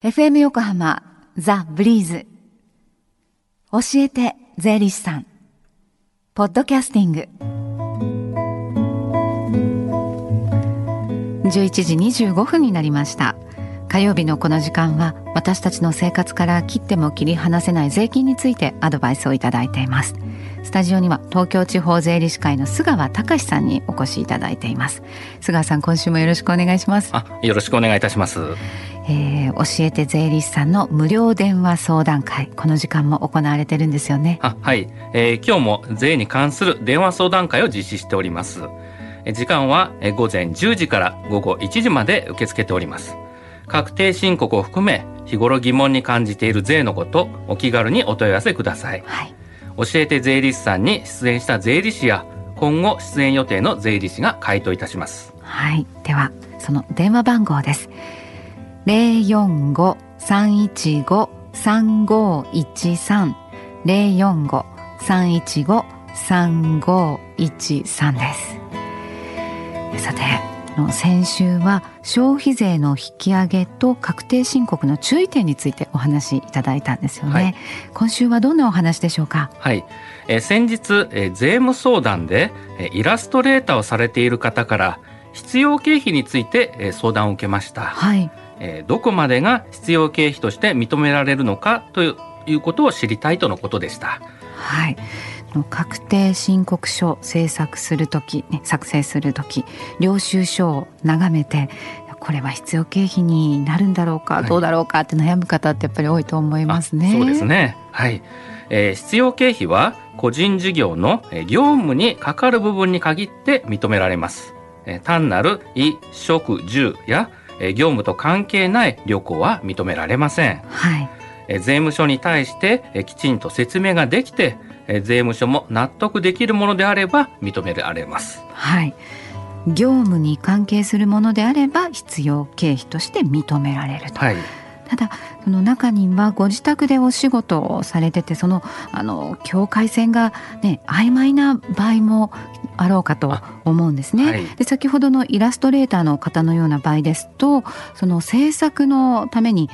FM 横浜ザ・ブリーズ。教えて税理士さん。ポッドキャスティング。11時25分になりました。火曜日のこの時間は私たちの生活から切っても切り離せない税金についてアドバイスをいただいています。スタジオには東京地方税理士会の菅川隆さんにお越しいただいています。菅川さん今週もよろしくお願いします。あよろしくお願いいたします。えー、教えて税理士さんの無料電話相談会。この時間も行われてるんですよね。あはい、えー、今日も税に関する電話相談会を実施しております。時間は午前10時から午後1時まで受け付けております。確定申告を含め日頃疑問に感じている税のことお気軽にお問い合わせください、はい、教えて税理士さんに出演した税理士や今後出演予定の税理士が回答いたします。はい。ではその電話番号です零四五三一五三五一三。零四五三一五三五一三です。さて先週は消費税の引き上げと確定申告の注意点についてお話しいただいたんですよね、はい、今週はどんなお話でしょうか？はい、えー、先日、えー、税務相談で、えー、イラストレーターをされている方から必要経費について、えー、相談を受けました。はいえー、どこまでが必要経費として認められるのかということを知りたいとのことでした。はい確定申告書制作する時、ね、作成する時領収書を眺めてこれは必要経費になるんだろうか、はい、どうだろうかって悩む方ってやっぱり多いと思いますね。そうですねはい、えー、必要経費は個人事業の業務にかかる部分に限って認められます。単なる衣食住や業務と関係ない旅行は認められません。はい。税務署に対してきちんと説明ができて税務署も納得できるものであれば認められます。はい。業務に関係するものであれば必要経費として認められると。はい。ただその中にはご自宅でお仕事をされててそのあの境界線がね曖昧な場合もあろうかと思うんですね。はい、で先ほどのイラストレーターの方のような場合ですとその制作のために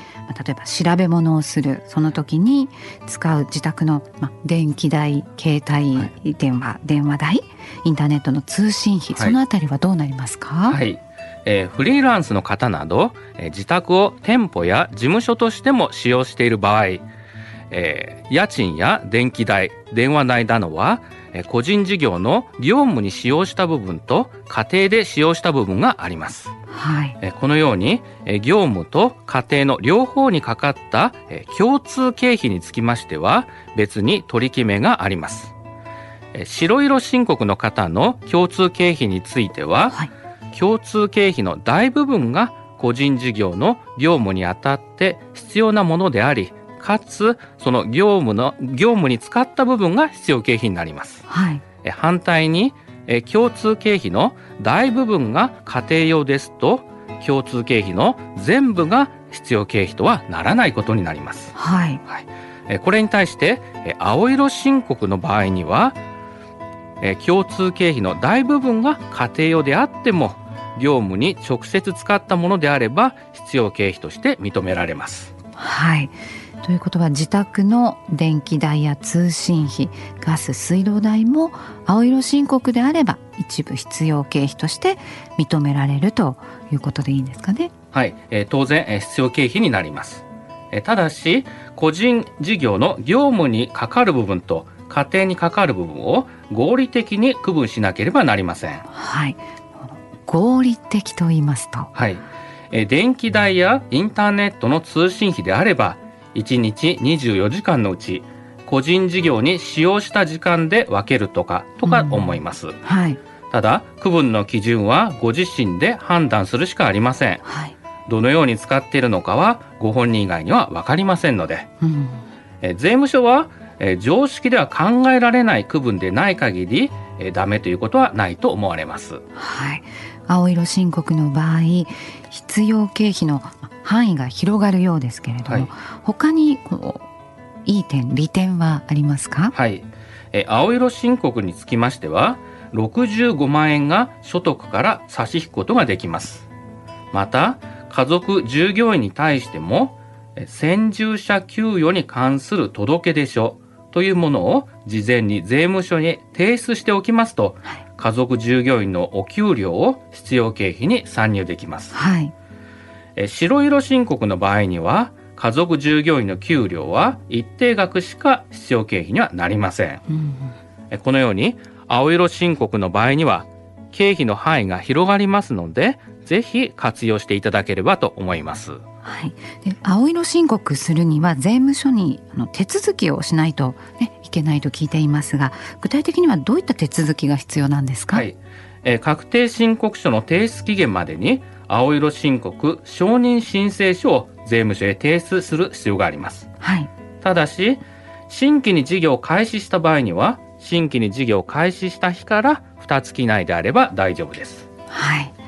例えば調べ物をするその時に使う自宅の、ま、電気代携帯電話、はい、電話代インターネットの通信費、そのあたりはどうなりますか、はいえー、フリーランスの方など、えー、自宅を店舗や事務所としても使用している場合、えー、家賃や電気代電話代などは、えー、個人事業の業務に使用した部分と家庭で使用した部分があります。はい、えー、このように、えー、業務と家庭の両方にかかった、えー、共通経費につきましては別に取り決めがあります。えー、白色申告の方の共通経費については、はい共通経費の大部分が個人事業の業務にあたって必要なものでありかつその業務の業務に使った部分が必要経費になります。はい、反対に共通経費の大部分が家庭用ですと共通経費の全部が必要経費とはならないことになります。はい、はい、これに対して青色申告の場合には共通経費の大部分が家庭用であっても業務に直接使ったものであれば必要経費として認められます。はい。ということは自宅の電気代や通信費ガス水道代も青色申告であれば一部必要経費として認められるということでいいんですかね。はい、えー、当然、えー、必要経費になります、えー、ただし個人事業の業務にかかる部分と家庭にかかる部分を合理的に区分しなければなりません。はい合理的と言いますと。はい。え電気代やインターネットの通信費であれば1日24時間のうち個人事業に使用した時間で分けるとかとか思います、うん、はい、ただ区分の基準はご自身で判断するしかありません、はい、どのように使っているのかはご本人以外には分かりませんので、うん、え税務署はえ常識では考えられない区分でない限り、えダメということはないと思われます。はい、青色申告の場合必要経費の範囲が広がるようですけれども、はい、他にこういい点利点はありますか？はい。え青色申告につきましては65万円が所得から差し引くことができます。また家族従業員に対しても先住者給与に関する届出書というものを事前に税務署に提出しておきますと、はい、家族従業員のお給料を必要経費に算入できます。はい、え白色申告の場合には家族従業員の給料は一定額しか必要経費にはなりません。うん、このように青色申告の場合には経費の範囲が広がりますので、ぜひ活用していただければと思います。はい、で青色申告するには税務署にあの手続きをしないと、ね、いけないと聞いていますが具体的にはどういった手続きが必要なんですか、はい。えー、確定申告書の提出期限までに青色申告承認申請書を税務署へ提出する必要があります、はい、ただし新規に事業を開始した場合には新規に事業を開始した日から2月以内であれば大丈夫です。はい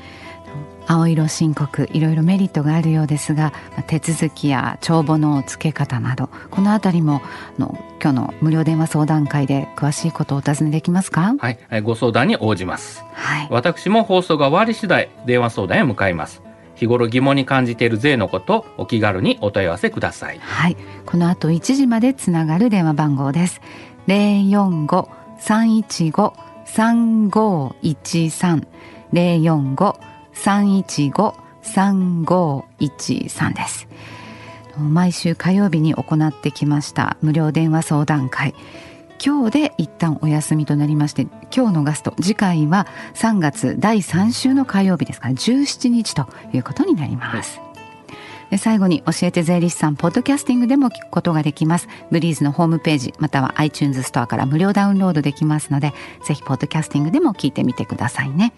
青色申告いろいろメリットがあるようですが手続きや帳簿の付け方などこのあたりもの今日の無料電話相談会で詳しいことをお尋ねできますか？はいご相談に応じます、はい、私も放送が終わり次第電話相談へ向かいます。日頃疑問に感じている税のことお気軽にお問い合わせください。はい。この後1時までつながる電話番号です。045-315-3513 045 315-3513です。毎週火曜日に行ってきました無料電話相談会。今日で一旦お休みとなりまして今日のガスト次回は3月第3週の火曜日ですから17日ということになります、で最後に教えて税理士さんポッドキャスティングでも聞くことができます。ブリーズのホームページまたは iTunes ストアから無料ダウンロードできますのでぜひポッドキャスティングでも聞いてみてくださいね。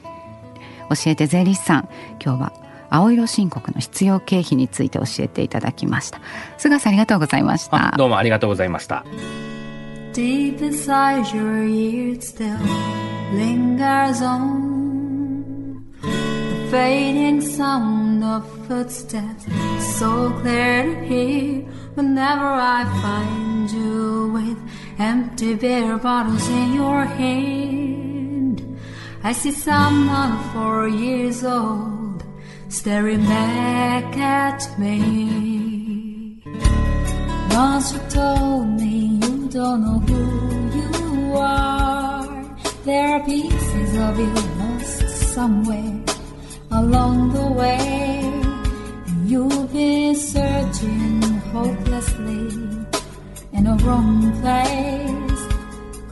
教えて税理士さん今日は青色申告の必要経費について教えていただきました菅さんありがとうございましたどうもありがとうございました Deep inside your ears still lingers on the fading sound of footsteps so clear to hear whenever I find you with empty beer bottles in your hand I see someone four years old staring back at me. Once you told me you don't know who you are. There are pieces of you lost somewhere along the way. You've been searching hopelessly in a wrong place.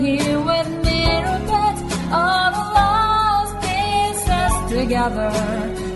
here with me, mirror all the lost pieces together.